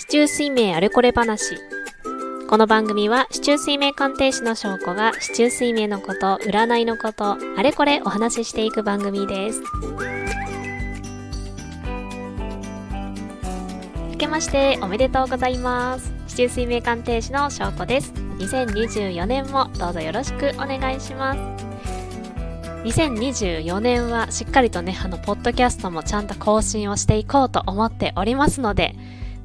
市中水明あれこれ話。この番組は、市中水明鑑定士の証拠が、市中水明のこと、占いのこと、あれこれお話ししていく番組です。明けましておめでとうございます。市中水明鑑定士の証拠です。2024年もどうぞよろしくお願いします。2024年はしっかりとね、あの、ポッドキャストもちゃんと更新をしていこうと思っておりますので、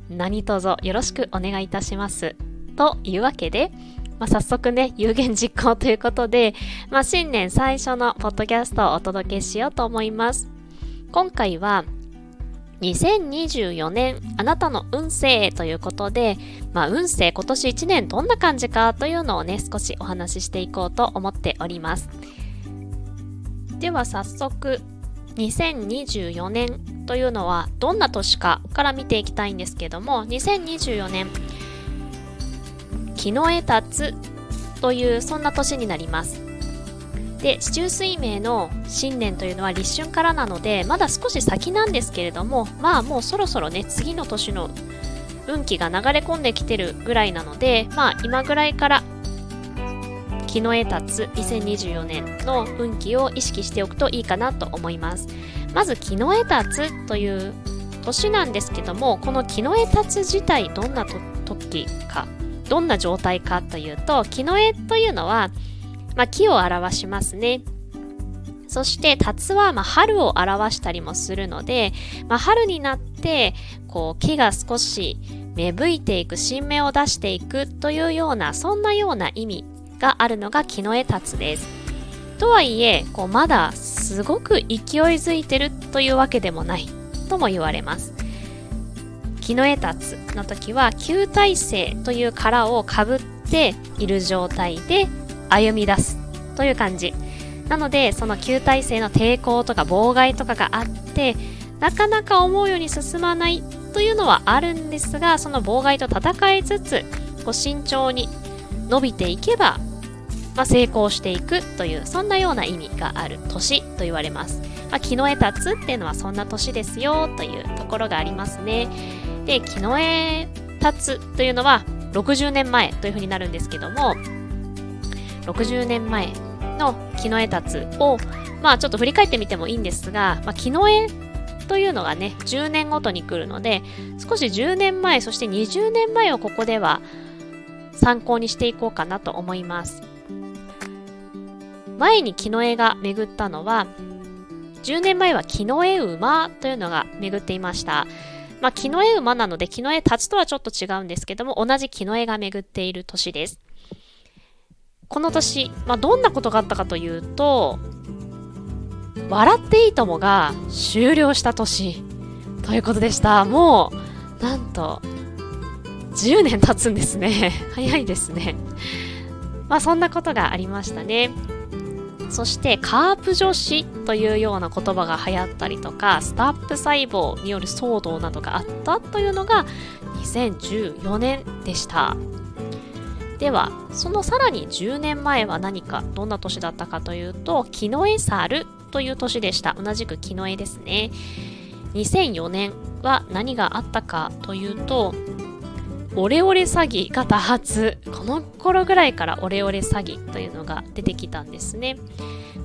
何卒よろしくお願いいたします。というわけで、まあ、早速ね、有言実行ということで、まあ、新年最初のポッドキャストをお届けしようと思います。今回は、2024年あなたの運勢ということで、まあ、運勢今年1年どんな感じかというのをね、少しお話ししていこうと思っております。では早速2024年というのはどんな年かから見ていきたいんですけども2024年木の絵立つというそんな年になります。で四柱水明の新年というのは立春からなのでまだ少し先なんですけれどもまあもうそろそろね次の年の運気が流れ込んできてるぐらいなのでまあ今ぐらいから日の絵立つ2024年の運気を意識しておくといいかなと思います。まず、木の絵立つという年なんですけども、この木の絵立つ自体どんな時か、どんな状態かというと、木の絵というのは、まあ、木を表しますね。そして、つはま春を表したりもするので、まあ、春になって、こう、木が少し芽吹いていく、新芽を出していくというような、そんなような意味があるのが木の絵立つです。とはいえ、こうまだすごく勢いづいてるというわけでもないとも言われます。木の絵立つの時は旧体制という殻をかぶっている状態で歩み出すという感じ。なので、その旧体制の抵抗とか妨害とかがあって、なかなか思うように進まないというのはあるんですが、その妨害と戦いつつ、こう慎重に伸びていけばまあ、成功していくというそんなような意味がある年と言われます。まあ、木の絵立つっていうのはそんな年ですよというところがありますね。で、木の絵立つというのは60年前というふうになるんですけども、60年前の木の絵立つを、まあちょっと振り返ってみてもいいんですが、まあ、木の絵というのがね、10年ごとに来るので、少し10年前、そして20年前をここでは参考にしていこうかなと思います。前に木の絵が巡ったのは、10年前は木の絵馬というのが巡っていました。まあ、木の絵馬なので木の絵立ちとはちょっと違うんですけども、同じ木の絵が巡っている年です。この年、まあ、どんなことがあったかというと、笑っていいともが終了した年ということでした。もう、なんと、10年経つんですね。早いですね。まあそんなことがありましたね。そしてカープ女子というような言葉が流行ったりとかスタップ細胞による騒動などがあったというのが2014年でしたではそのさらに10年前は何かどんな年だったかというとキノエサルという年でした同じくキノエですね2004年は何があったかというとオレオレ詐欺が多発。この頃ぐらいからオレオレ詐欺というのが出てきたんですね。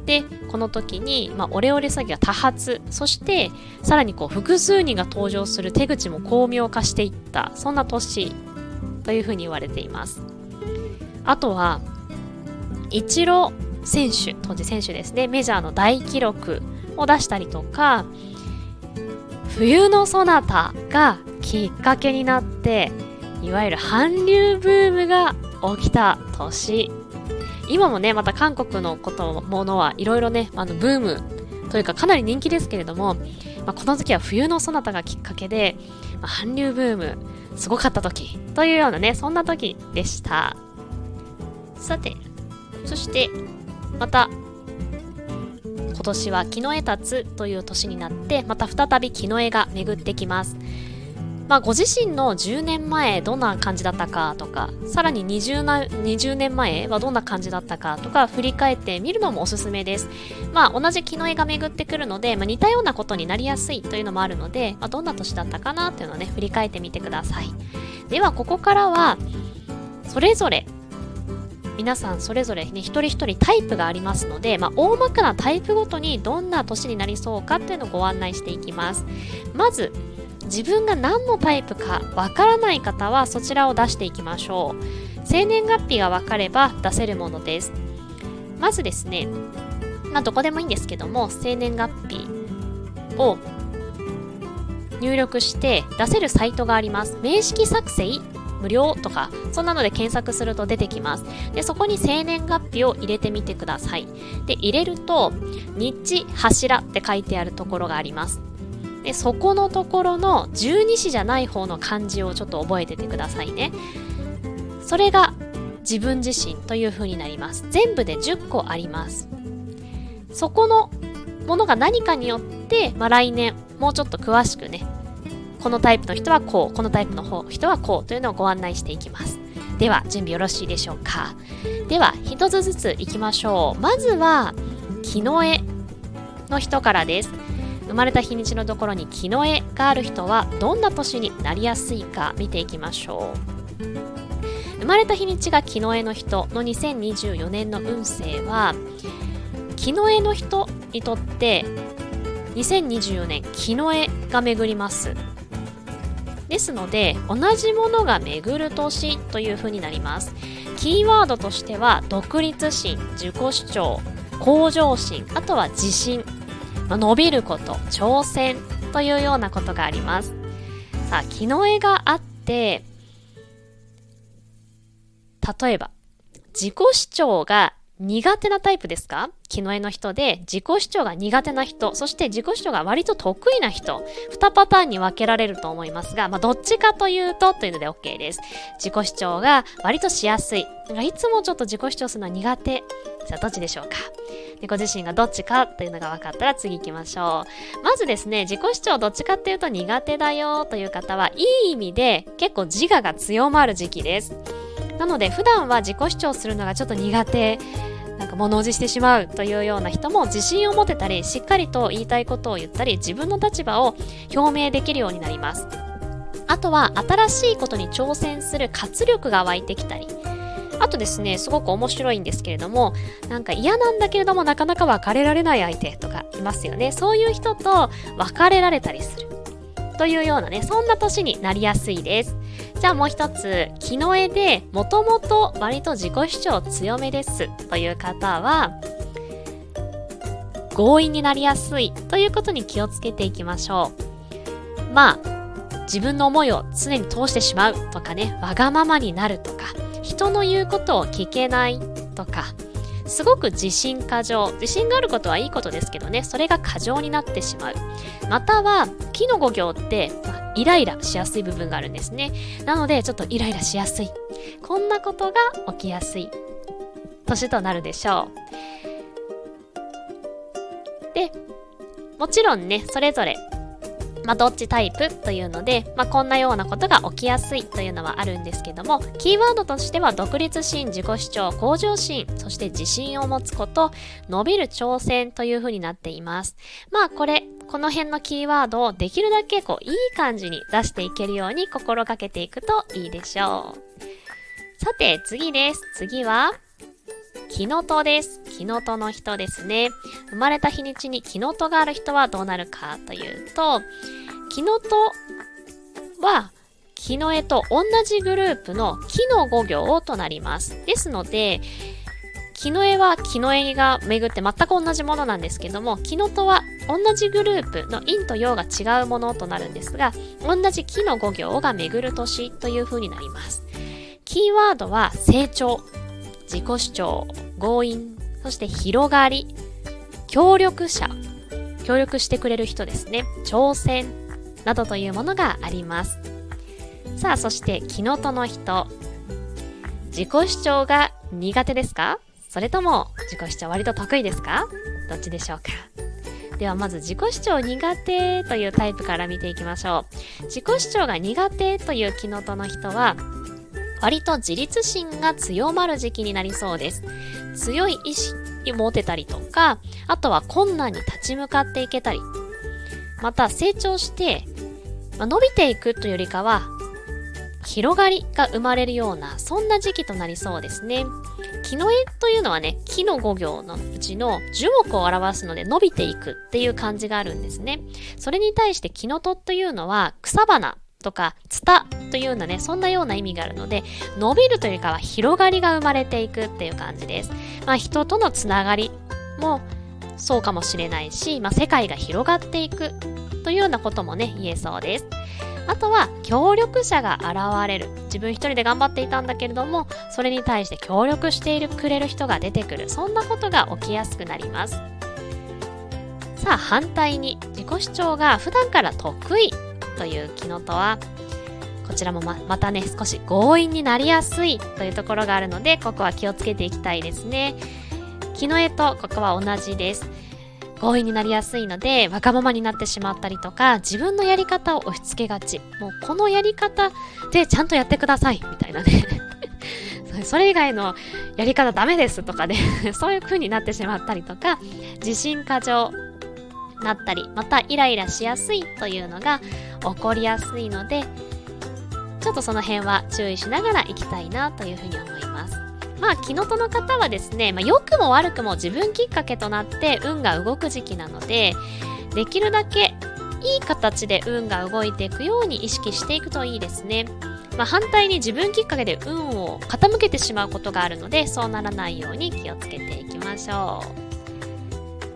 で、この時に、まあ、オレオレ詐欺が多発。そして、さらにこう、複数人が登場する手口も巧妙化していった。そんな年というふうに言われています。あとは、イチロー選手、当時選手ですね、メジャーの大記録を出したりとか、冬のソナタがきっかけになって、いわゆる韓流ブームが起きた年。今もね、また韓国のことものはいろいろね、あのブームというかかなり人気ですけれども、まあ、この時期は冬のそなたがきっかけで、まあ、韓流ブームすごかった時というようなね、そんな時でした。さて、そしてまた今年は木の絵立つという年になって、また再び木の絵が巡ってきます。まあ、ご自身の10年前どんな感じだったかとか、さらに 20, な20年前はどんな感じだったかとか、振り返ってみるのもおすすめです。まあ、同じ木の絵が巡ってくるので、まあ、似たようなことになりやすいというのもあるので、まあ、どんな年だったかなというのをね、振り返ってみてください。では、ここからは、それぞれ皆さんそれぞれね一人一人タイプがありますので、まあ、大まかなタイプごとにどんな年になりそうかっていうのをご案内していきますまず自分が何のタイプかわからない方はそちらを出していきましょう。生年月日が分かれば出せるものです。まずですねまあどこでもいいんですけども生年月日を入力して出せるサイトがあります。名式作成無料とかそんなので検索すると出てきます。でそこに生年月日を入れてみてください。で入れると日柱って書いてあるところがあります。でそこのところの十二支じゃない方の漢字をちょっと覚えててくださいね。それが自分自身という風になります。全部で10個あります。そこのものが何かによって、まあ、来年もうちょっと詳しくねこのタイプの人はこうこのタイプの人はこうというのをご案内していきます。では準備よろしいでしょうか。では一つずついきましょう。まずは木の絵の人からです。生まれた日にちのところに木の絵がある人はどんな年になりやすいか見ていきましょう。生まれた日にちが木の絵の人の2024年の運勢は木の絵の人にとって2024年木の絵が巡ります。ですので同じものが巡る年というふうになります。キーワードとしては独立心自己主張向上心あとは自信、伸びること、挑戦というようなことがあります。さあ、木の絵があって、例えば、自己主張が苦手なタイプですか？木の絵の人で自己主張が苦手な人、そして自己主張が割と得意な人、2パターンに分けられると思いますが、まあ、どっちかというとというので OK です。自己主張が割としやすい。いつもちょっと自己主張するのは苦手。じゃあどっちでしょうか？でご自身がどっちかというのが分かったら次行きましょう。まずですね、自己主張どっちかっていうと苦手だよという方はいい意味で結構自我が強まる時期です。なので普段は自己主張するのがちょっと苦手なんか物おじしてしまうというような人も自信を持てたりしっかりと言いたいことを言ったり自分の立場を表明できるようになりますあとは新しいことに挑戦する活力が湧いてきたりあとですね、すごく面白いんですけれども、なんか嫌なんだけれどもなかなか別れられない相手とかいますよね。そういう人と別れられたりする。というようなね、そんな年になりやすいです。じゃあもう一つ、木の絵でもともと割と自己主張強めですという方は、強引になりやすいということに気をつけていきましょう。まあ、自分の思いを常に通してしまうとかね、わがままになるとか、人の言うことを聞けないとか、すごく自信過剰。自信があることはいいことですけどね、それが過剰になってしまう。または、木の語行って、イライラしやすい部分があるんですね。なので、ちょっとイライラしやすい。こんなことが起きやすい年となるでしょう。で、もちろんね、それぞれまあ、どっちタイプというので、まあ、こんなようなことが起きやすいというのはあるんですけども、キーワードとしては独立心、自己主張、向上心、そして自信を持つこと、伸びる挑戦というふうになっています。まあこれ、この辺のキーワードをできるだけこういい感じに出していけるように心がけていくといいでしょう。さて次です。次は、キノトです。キノトの人ですね。生まれた日にちにキノトがある人はどうなるかというと、キノトは、木の絵と同じグループの木の語行となります。ですので、木の絵は木の絵が巡って全く同じものなんですけども、木のとは同じグループの陰と陽が違うものとなるんですが、同じ木の語行が巡る年という風になります。キーワードは成長、自己主張、強引、そして広がり、協力者、協力してくれる人ですね、挑戦などというものがあります。さあ、そして木のとの人、自己主張が苦手ですか？それとも自己主張割と得意ですか？どっちでしょうか？ではまず自己主張苦手というタイプから見ていきましょう。自己主張が苦手というキノトの人は、割と自立心が強まる時期になりそうです。強い意志を持てたりとか、あとは困難に立ち向かっていけたり、また成長して、まあ、伸びていくというよりかは、広がりが生まれるような、そんな時期となりそうですね。木の絵というのはね、木の5行のうちの樹木を表すので伸びていくっていう感じがあるんですね。それに対して木の戸というのは草花とかツタというようなね、そんなような意味があるので、伸びるというかは広がりが生まれていくっていう感じです。まあ人とのつながりもそうかもしれないし、まあ世界が広がっていくというようなこともね、言えそうです。あとは協力者が現れる。自分一人で頑張っていたんだけれども、それに対して協力しているくれる人が出てくる。そんなことが起きやすくなります。さあ反対に自己主張が普段から得意という機能とはこちらもままたね少し強引になりやすいというところがあるのでここは気をつけていきたいですね。木の絵とここは同じです。強引になりやすいので、わがままになってしまったりとか、自分のやり方を押し付けがち。もうこのやり方でちゃんとやってください、みたいなね。それ以外のやり方ダメですとかね、そういう風になってしまったりとか、自信過剰なったり、またイライラしやすいというのが起こりやすいので、ちょっとその辺は注意しながら行きたいなというふうに思います。まあ、キノトの方はですね、まあ、良くも悪くも自分きっかけとなって運が動く時期なので、できるだけいい形で運が動いていくように意識していくといいですね。まあ、反対に自分きっかけで運を傾けてしまうことがあるので、そうならないように気をつけていきましょう。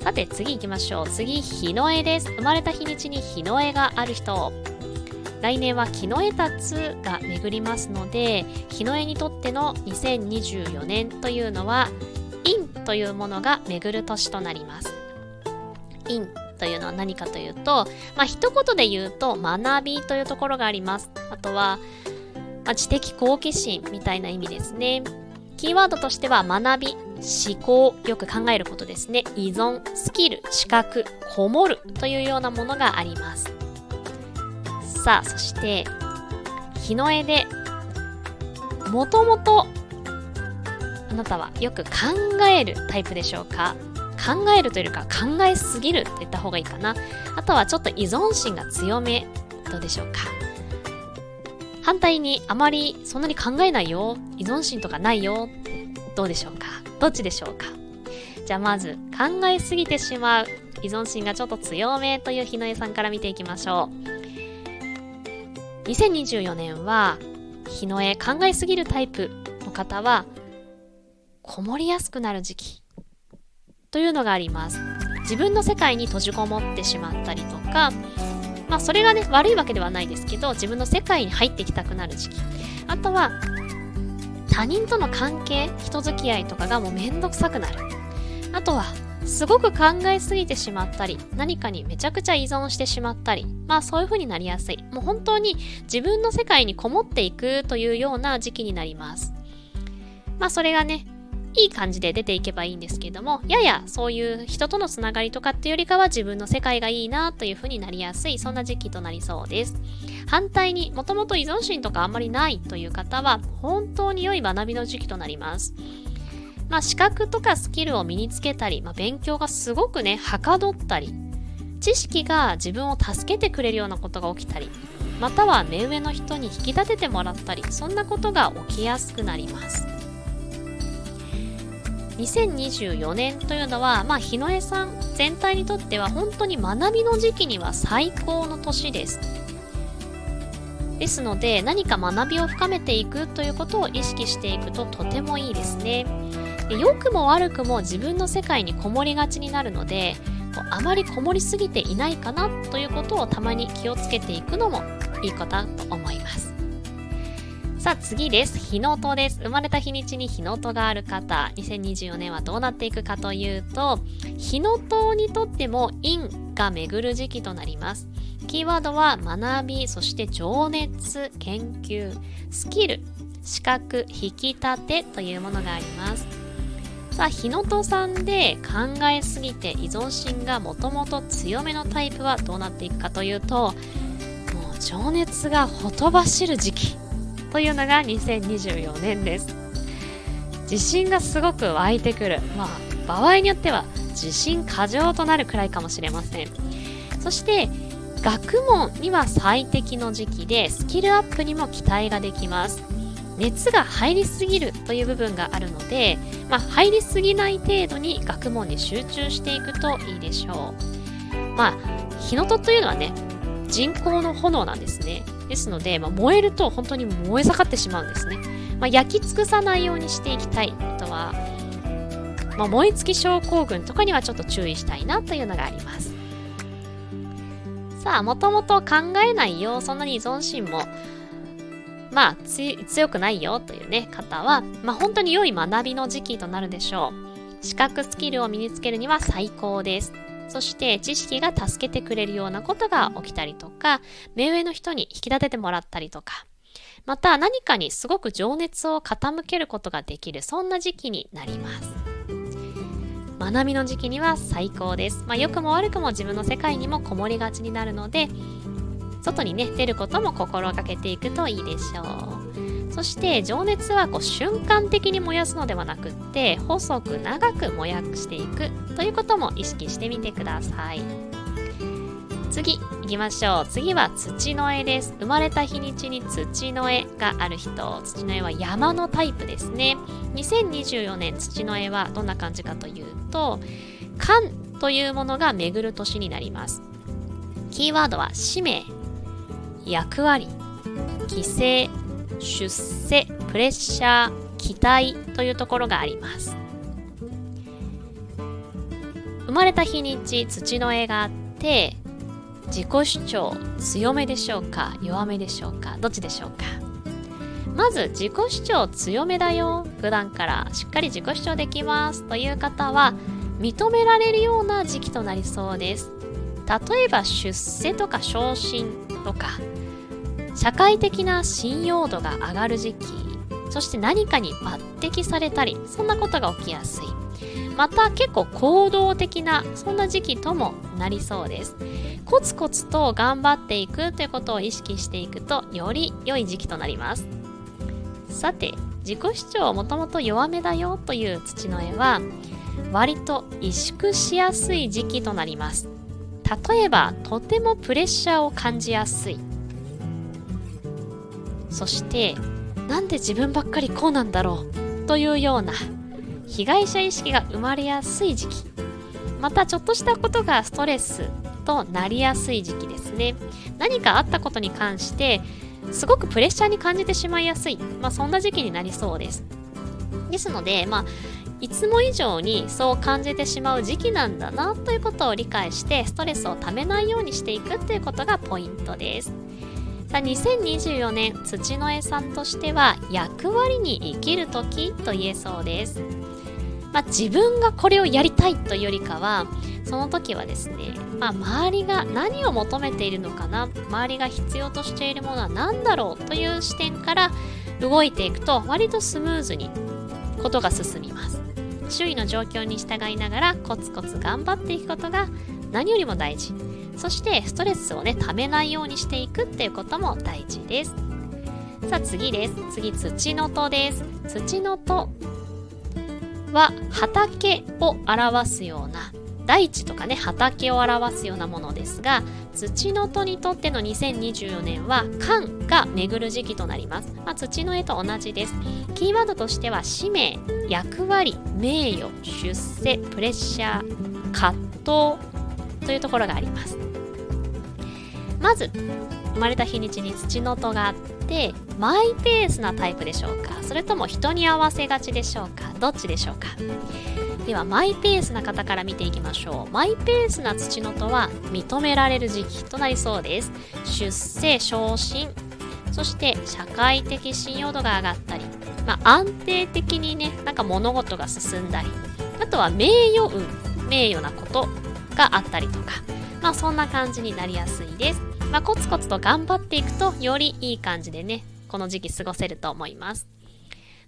さて次行きましょう。次、日の絵です。生まれた日にちに日の絵がある人。来年は木の絵達が巡りますので日の絵にとっての2024年というのは陰というものが巡る年となります陰というのは何かというと、まあ一言で言うと学びというところがありますあとは、まあ、知的好奇心みたいな意味ですねキーワードとしては学び、思考、よく考えることですね。依存、スキル、資格、こもるというようなものがあります。さあ、そして、日の絵で、もともと、あなたはよく考えるタイプでしょうか？考えるというか考えすぎると言った方がいいかな。あとはちょっと依存心が強め。どうでしょうか？反対にあまりそんなに考えないよ。依存心とかないよ。どうでしょうか？どっちでしょうか？じゃあまず考えすぎてしまう。依存心がちょっと強めという日の絵さんから見ていきましょう。2024年は日の絵考えすぎるタイプの方はこもりやすくなる時期。というのがあります。自分の世界に閉じこもってしまったりとかまあそれがね悪いわけではないですけど自分の世界に入ってきたくなる時期。あとは他人との関係人付き合いとかがもうめんどくさくなるあとはすごく考えすぎてしまったり、何かにめちゃくちゃ依存してしまったり、まあそういう風になりやすい。もう本当に自分の世界にこもっていくというような時期になります。まあそれがね、いい感じで出ていけばいいんですけれども、ややそういう人とのつながりとかっていうよりかは自分の世界がいいなという風になりやすい、そんな時期となりそうです。反対にもともと依存心とかあんまりないという方は、本当に良い学びの時期となります。まあ、資格とかスキルを身につけたり、まあ、勉強がすごくね、はかどったり、知識が自分を助けてくれるようなことが起きたり、または目上の人に引き立ててもらったり、そんなことが起きやすくなります。2024年というのは、まあ、日の絵さん全体にとっては本当に学びの時期には最高の年です。ですので何か学びを深めていくということを意識していくととてもいいですね。良くも悪くも自分の世界にこもりがちになるのであまりこもりすぎていないかなということをたまに気をつけていくのもいいことだと思いますさあ次です。日の戸です。生まれた日にちに日の戸がある方、2024年はどうなっていくかというと、日の戸にとっても陰が巡る時期となります。キーワードは学び、そして情熱、研究、スキル、資格、引き立てというものがあります。さあ、日のとさんで考えすぎて依存心がもともと強めのタイプはどうなっていくかというと、もう情熱がほとばしる時期というのが2024年です。自信がすごく湧いてくる。まあ、場合によっては自信過剰となるくらいかもしれません。そして、学問には最適の時期でスキルアップにも期待ができます。熱が入りすぎるという部分があるので、まあ、入りすぎない程度に学問に集中していくといいでしょう。まあ、火の鳥というのはね、人工の炎なんですね。ですので、まあ、燃えると本当に燃え盛ってしまうんですね。まあ、焼き尽くさないようにしていきたい。あとは、まあ、燃え尽き症候群とかにはちょっと注意したいなというのがあります。さあ、もともと考えないよ、そんなに依存心も、まあ、強くないよというね、方は、まあ、本当に良い学びの時期となるでしょう。資格スキルを身につけるには最高です。そして知識が助けてくれるようなことが起きたりとか、目上の人に引き立ててもらったりとか、また何かにすごく情熱を傾けることができる、そんな時期になります。学びの時期には最高です。まあ、良くも悪くも自分の世界にもこもりがちになるので、外にね、出ることも心がけていくといいでしょう。そして情熱はこう瞬間的に燃やすのではなくって細く長く燃やしていくということも意識してみてください。次行きましょう。次は土の絵です。生まれた日にちに土の絵がある人。土の絵は山のタイプですね。2024年土の絵はどんな感じかというと、間というものが巡る年になります。キーワードは使命、役割、規制、出世、プレッシャー、期待というところがあります。生まれた日にち土の絵があって自己主張強めでしょうか弱めでしょうかどっちでしょうか。まず自己主張強めだよ。普段からしっかり自己主張できます。という方は認められるような時期となりそうです。例えば出世とか昇進とか。社会的な信用度が上がる時期そして何かに抜擢されたりそんなことが起きやすい。また結構行動的なそんな時期ともなりそうです。コツコツと頑張っていくということを意識していくとより良い時期となります。さて自己主張もともと弱めだよという土の絵は割と萎縮しやすい時期となります。例えばとてもプレッシャーを感じやすい。そしてなんで自分ばっかりこうなんだろう？というような被害者意識が生まれやすい時期。またちょっとしたことがストレスとなりやすい時期ですね。何かあったことに関してすごくプレッシャーに感じてしまいやすい、まあ、そんな時期になりそうです。ですので、まあ、いつも以上にそう感じてしまう時期なんだなということを理解してストレスをためないようにしていくということがポイントです。さあ2024年土の絵さんとしては役割に生きる時と言えそうです。まあ、自分がこれをやりたいというよりかはその時はですね、まあ、周りが何を求めているのかな周りが必要としているものは何だろうという視点から動いていくと割とスムーズにことが進みます。周囲の状況に従いながらコツコツ頑張っていくことが何よりも大事。そしてストレスをねためないようにしていくっていうことも大事です。さあ次です。次土の戸です。土の戸は畑を表すような大地とかね畑を表すようなものですが土の戸にとっての2024年は間が巡る時期となります、まあ、土の絵と同じです。キーワードとしては使命役割名誉出世プレッシャー葛藤というところがあります。まず生まれた日にちに土の戸があってマイペースなタイプでしょうか？それとも人に合わせがちでしょうか？どっちでしょうか？ではマイペースな方から見ていきましょう。マイペースな土のとは認められる時期となりそうです。出世昇進そして社会的信用度が上がったり、まあ、安定的にねなんか物事が進んだりあとは名誉運名誉なこと。があったりとかまあそんな感じになりやすいですまあ、コツコツと頑張っていくとよりいい感じでねこの時期過ごせると思います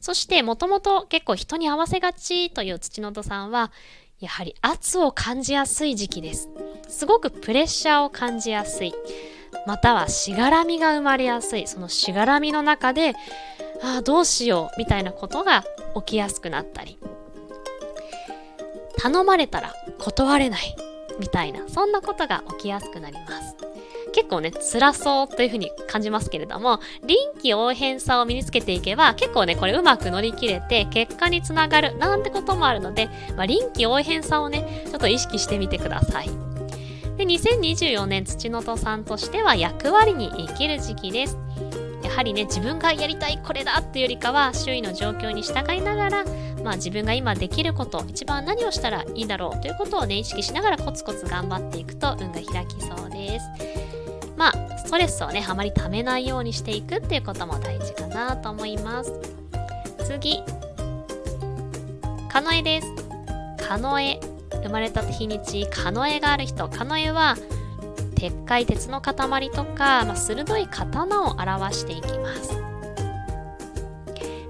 そしてもともと結構人に合わせがちという土の戸さんは、やはり圧を感じやすい時期です。すごくプレッシャーを感じやすい。またはしがらみが生まれやすい。そのしがらみの中で、ああ、どうしようみたいなことが起きやすくなったり。頼まれたら断れないみたいな、そんなことが起きやすくなります。結構ね、辛そうというふうに感じますけれども、臨機応変さを身につけていけば、結構ね、これうまく乗り切れて、結果につながる、なんてこともあるので、まあ、臨機応変さをね、ちょっと意識してみてください。で、2024年土の戸さんとしては役割に生きる時期です。やはりね、自分がやりたいこれだっていうよりかは、周囲の状況に従いながら、まあ自分が今できること、一番何をしたらいいだろうということをね、意識しながらコツコツ頑張っていくと運が開きそうです。まあ、ストレスをね、あまり溜めないようにしていくっていうことも大事かなと思います。次、カノエです。カノエ。生まれた日にち、カノエがある人。カノエは、鉄塊、鉄の塊とか、まあ、鋭い刀を表していきます。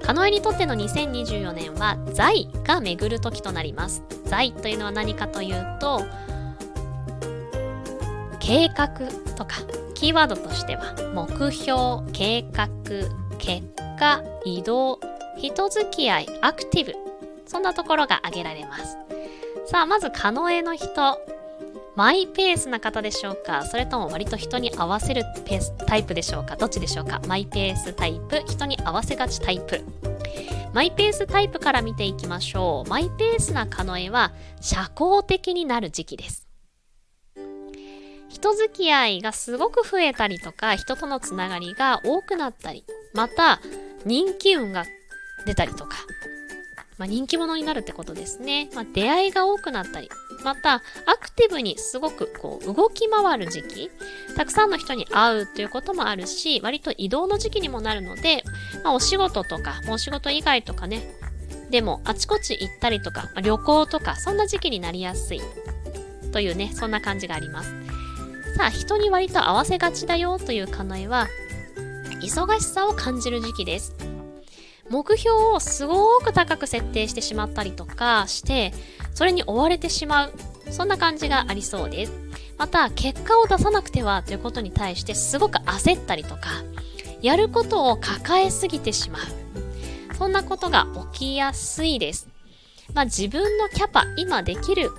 カノエにとっての2024年は財が巡る時となります。財というのは何かというと、計画とかキーワードとしては目標、計画、結果、移動、人付き合い、アクティブそんなところが挙げられますさあまず可能への人マイペースな方でしょうか？それとも割と人に合わせるペースタイプでしょうか？どっちでしょうか？マイペースタイプ。人に合わせがちタイプ。マイペースタイプから見ていきましょう。マイペースなカノエは社交的になる時期です。人付き合いがすごく増えたりとか、人とのつながりが多くなったり、また人気運が出たりとか、まあ、人気者になるってことですね。まあ、出会いが多くなったり、またアクティブにすごくこう動き回る時期、たくさんの人に会うということもあるし、割と移動の時期にもなるので、まあ、お仕事とか、お仕事以外とかね、でもあちこち行ったりとか、まあ、旅行とか、そんな時期になりやすいというね、そんな感じがあります。さあ人に割と合わせがちだよという課題は忙しさを感じる時期です目標をすごく高く設定してしまったりとかしてそれに追われてしまう。そんな感じがありそうです。また結果を出さなくてはということに対してすごく焦ったりとかやることを抱えすぎてしまう。そんなことが起きやすいです。まあ、自分のキャパ今できる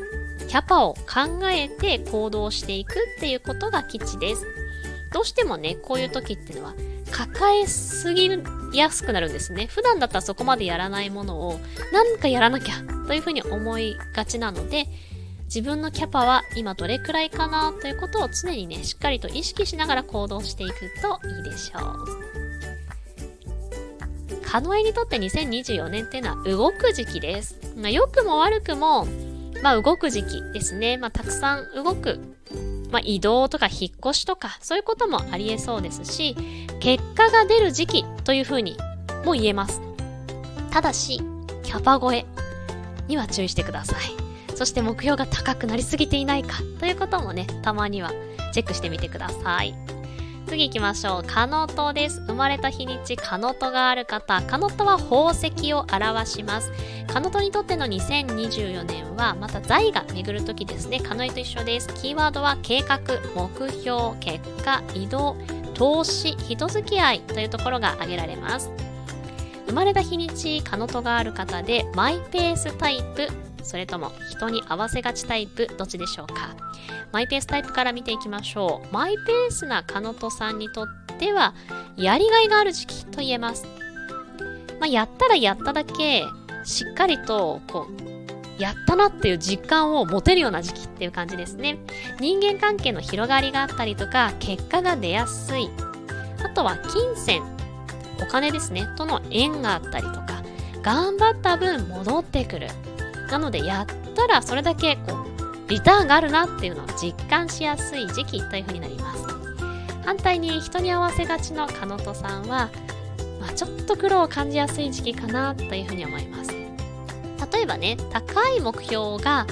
キャパを考えて行動していくっていうことが基地です。どうしてもね、こういう時っていうのは抱えすぎやすくなるんですね。普段だったらそこまでやらないものを何かやらなきゃというふうに思いがちなので、自分のキャパは今どれくらいかなということを常にね、しっかりと意識しながら行動していくといいでしょう。カノエにとって2024年っていうのは動く時期です。ま良くも悪くもまあ、動く時期ですね。まあ、たくさん動く。まあ、移動とか引っ越しとか、そういうこともありえそうですし、結果が出る時期というふうにも言えます。ただし、キャパ超えには注意してください。そして目標が高くなりすぎていないかということもね、たまにはチェックしてみてください。次行きましょう。カノトです。生まれた日にち、カノトがある方。カノトは宝石を表します。カノトにとっての2024年は、また財が巡る時ですね。カノエと一緒です。キーワードは計画、目標、結果、移動、投資、人付き合いというところが挙げられます。生まれた日にち、カノトがある方で、マイペースタイプ、それとも人に合わせがちタイプ、どっちでしょうか？マイペースタイプから見ていきましょう。マイペースなカノトさんにとっては、やりがいがある時期と言えます。まあ、やったらやっただけ、しっかりと、こう、やったなっていう実感を持てるような時期っていう感じですね。人間関係の広がりがあったりとか、結果が出やすい。あとは金銭、お金ですね、との縁があったりとか、頑張った分戻ってくる。なので、やったらそれだけこうリターンがあるなっていうのを実感しやすい時期というふうになります。反対に人に合わせがちのカノトさんは、まあ、ちょっと苦労を感じやすい時期かなというふうに思います。例えばね高い目標が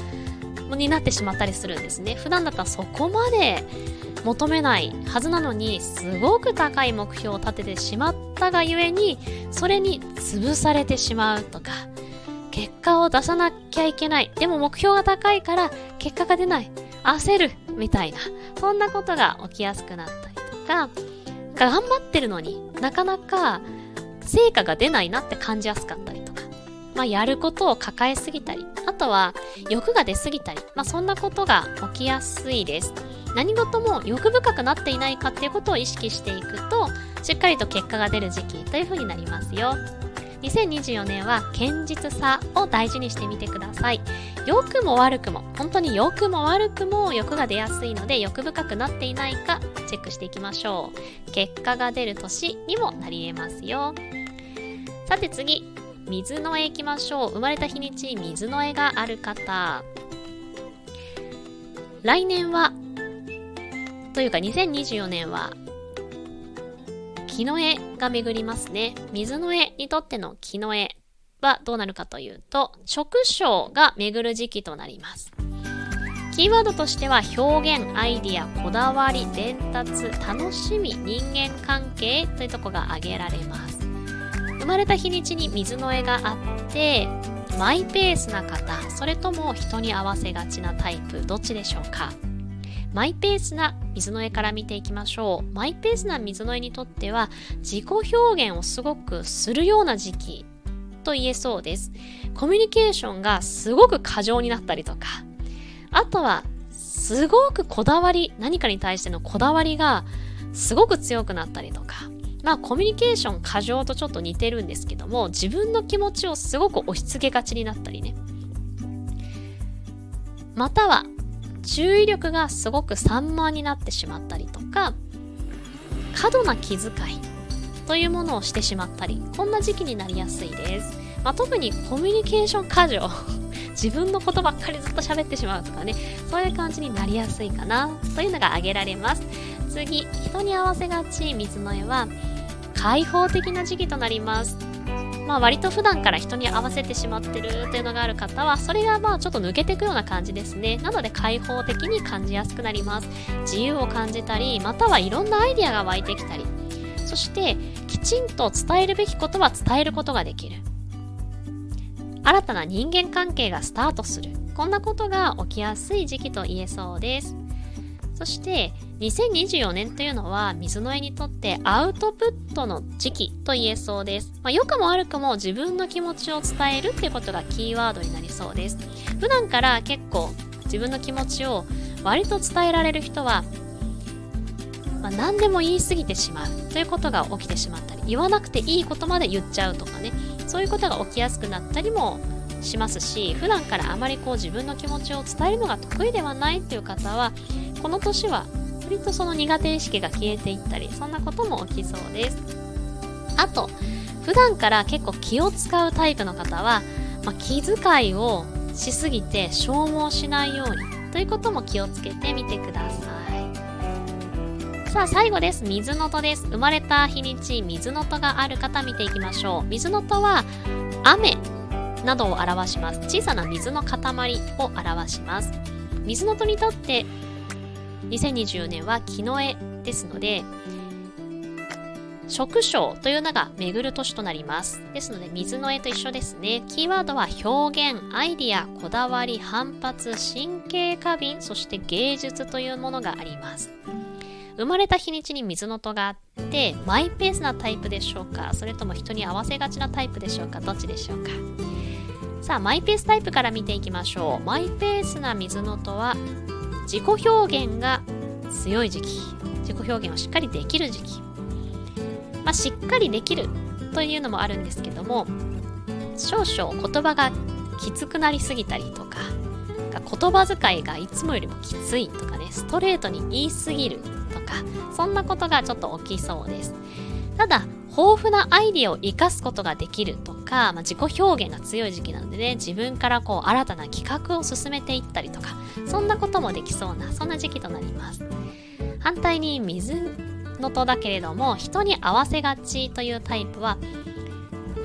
になってしまったりするんですね。普段だったらそこまで求めないはずなのにすごく高い目標を立ててしまったがゆえにそれに潰されてしまうとか結果を出さなきゃいけない。でも目標が高いから結果が出ない。焦る。みたいな。そんなことが起きやすくなったりとか。頑張ってるのになかなか成果が出ないなって感じやすかったりとか、まあ、やることを抱えすぎたり。あとは欲が出すぎたり、まあ、そんなことが起きやすいです。何事も欲深くなっていないかっていうことを意識していくとしっかりと結果が出る時期というふうになりますよ。2024年は堅実さを大事にしてみてください。良くも悪くも本当に良くも悪くも欲が出やすいので欲深くなっていないかチェックしていきましょう。結果が出る年にもなり得ますよ。さて次水の絵いきましょう。生まれた日にち水の絵がある方。来年はというか2024年は木の絵が巡りますね。水の絵にとっての木の絵はどうなるかというと、食傷が巡る時期となります。キーワードとしては表現、アイディア、こだわり、伝達、楽しみ、人間関係というとこが挙げられます。生まれた日にちに水の絵があって、マイペースな方、それとも人に合わせがちなタイプ、どっちでしょうか？マイペースな水の絵から見ていきましょう。マイペースな水の絵にとっては自己表現をすごくするような時期と言えそうです。コミュニケーションがすごく過剰になったりとか、あとはすごくこだわり、何かに対してのこだわりがすごく強くなったりとか、まあコミュニケーション過剰とちょっと似てるんですけども、自分の気持ちをすごく押し付けがちになったりね。または注意力がすごく散漫になってしまったりとか過度な気遣いというものをしてしまったりこんな時期になりやすいです、まあ、特にコミュニケーション過剰。自分のことばっかりずっと喋ってしまうとかね。そういう感じになりやすいかな。というのが挙げられます。次人に合わせがち。水の絵は開放的な時期となります。まあ、割と普段から人に合わせてしまってるというのがある方はそれがまあちょっと抜けていくような感じですね。なので開放的に感じやすくなります。自由を感じたりまたはいろんなアイデアが湧いてきたり。そしてきちんと伝えるべきことは伝えることができる。新たな人間関係がスタートする。こんなことが起きやすい時期と言えそうです。そして2024年というのは水の絵にとってアウトプットの時期と言えそうです。まあ、良くも悪くも自分の気持ちを伝えるっていうことがキーワードになりそうです。普段から結構自分の気持ちを割と伝えられる人は、まあ、何でも言い過ぎてしまうということが起きてしまったり、言わなくていいことまで言っちゃうとかね、そういうことが起きやすくなったりもしますし、普段からあまりこう自分の気持ちを伝えるのが得意ではないっていう方は、この年は割とその苦手意識が消えていったりそんなことも起きそうです。あと普段から結構気を使うタイプの方は、まあ、気遣いをしすぎて消耗しないようにということも気をつけてみてください。さあ最後です。水の戸です。生まれた日にち水の戸がある方見ていきましょう。水の戸は雨などを表します。小さな水の塊を表します。水の戸にとって2024年は木の絵ですので、食傷というのが巡る年となります。ですので、水の絵と一緒ですね。キーワードは表現、アイディア、こだわり、反発、神経過敏、そして芸術というものがあります。生まれた日にちに水の戸があって、マイペースなタイプでしょうかそれとも人に合わせがちなタイプでしょうかどっちでしょうかさあ、マイペースタイプから見ていきましょう。マイペースな水の戸は、自己表現が強い時期自己表現をしっかりできる時期、まあ、しっかりできるというのもあるんですけども少々言葉がきつくなりすぎたりとか言葉遣いがいつもよりもきついとかねストレートに言いすぎるとかそんなことがちょっと起きそうです。ただ豊富なアイディアを生かすことができるとか、まあ、自己表現が強い時期なんでね自分からこう新たな企画を進めていったりとかそんなこともできそうなそんな時期となります。反対に水の戸だけれども人に合わせがちというタイプは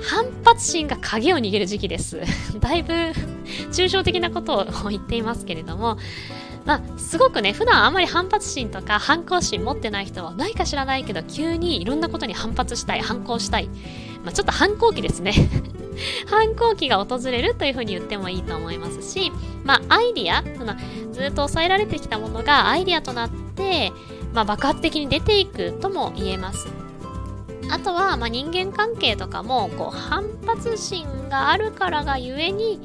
反発心が鍵を握る時期です。だいぶ抽象的なことを言っていますけれどもまあ、すごくね、普段あんまり反発心とか反抗心持ってない人は、ないか知らないけど、急にいろんなことに反発したい、反抗したい。まあ、ちょっと反抗期ですね。反抗期が訪れるというふうに言ってもいいと思いますし、まあ、アイディア、そのずっと抑えられてきたものがアイディアとなって、まあ、爆発的に出ていくとも言えます。あとは、まあ、人間関係とかもこう反発心があるからがゆえに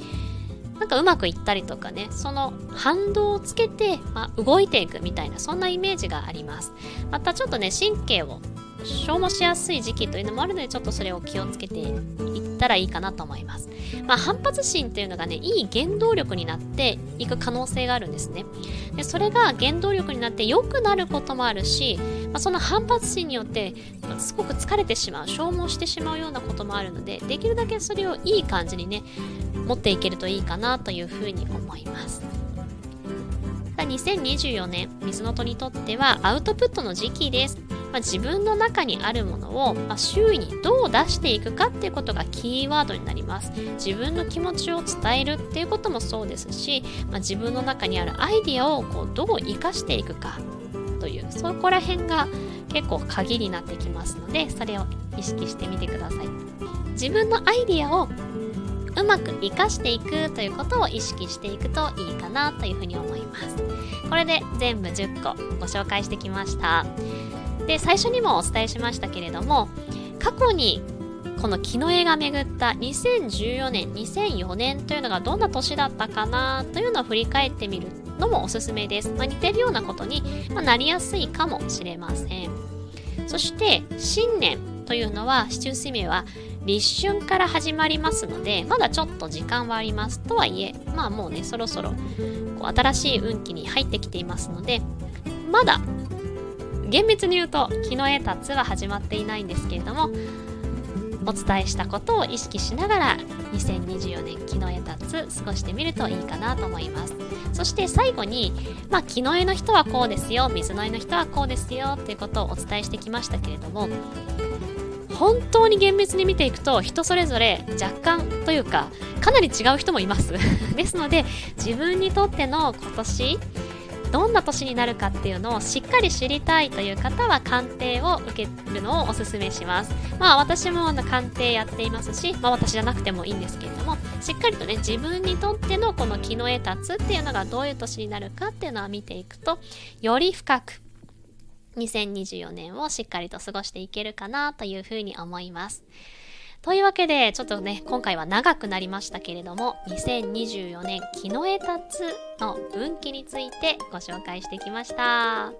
なんかうまくいったりとかねその反動をつけて、まあ、動いていくみたいなそんなイメージがありますまたちょっとね神経を消耗しやすい時期というのもあるのでちょっとそれを気をつけていったらいいかなと思います。まあ、反発心というのがねいい原動力になっていく可能性があるんですね。でそれが原動力になって良くなることもあるし、まあ、その反発心によってすごく疲れてしまう消耗してしまうようなこともあるのでできるだけそれをいい感じにね持っていけるといいかなというふうに思います。2024年水の戸にとってはアウトプットの時期です。まあ、自分の中にあるものを、まあ、周囲にどう出していくかっていうことがキーワードになります自分の気持ちを伝えるっていうこともそうですし、まあ、自分の中にあるアイディアをこうどう生かしていくかというそこら辺が結構鍵になってきますのでそれを意識してみてください。自分のアイディアをうまく活かしていくということを意識していくといいかなというふうに思います。これで全部10個ご紹介してきました。で最初にもお伝えしましたけれども過去にこの木の絵が巡った2014年2004年というのがどんな年だったかなというのを振り返ってみるのもおすすめです、まあ、似てるようなことに、まなりやすいかもしれません。そして新年というのは市中水明は立春から始まりますのでまだちょっと時間はありますとはいえまあもうねそろそろこう新しい運気に入ってきていますのでまだ厳密に言うと木の絵達は始まっていないんですけれどもお伝えしたことを意識しながら2024年木の絵達過ごしてみるといいかなと思います。そして最後に、まあ、木の絵の人はこうですよ水の絵の人はこうですよっていうことをお伝えしてきましたけれども本当に厳密に見ていくと人それぞれ若干というかかなり違う人もいます。ですので自分にとっての今年どんな年になるかっていうのをしっかり知りたいという方は鑑定を受けるのをおすすめします。まあ私もあの鑑定やっていますし、まあ私じゃなくてもいいんですけれども、しっかりとね、自分にとってのこの木の絵立つっていうのがどういう年になるかっていうのは見ていくと、より深く2024年をしっかりと過ごしていけるかなというふうに思います。というわけで、ちょっとね、今回は長くなりましたけれども、2024年木の枝立つの運気についてご紹介してきました。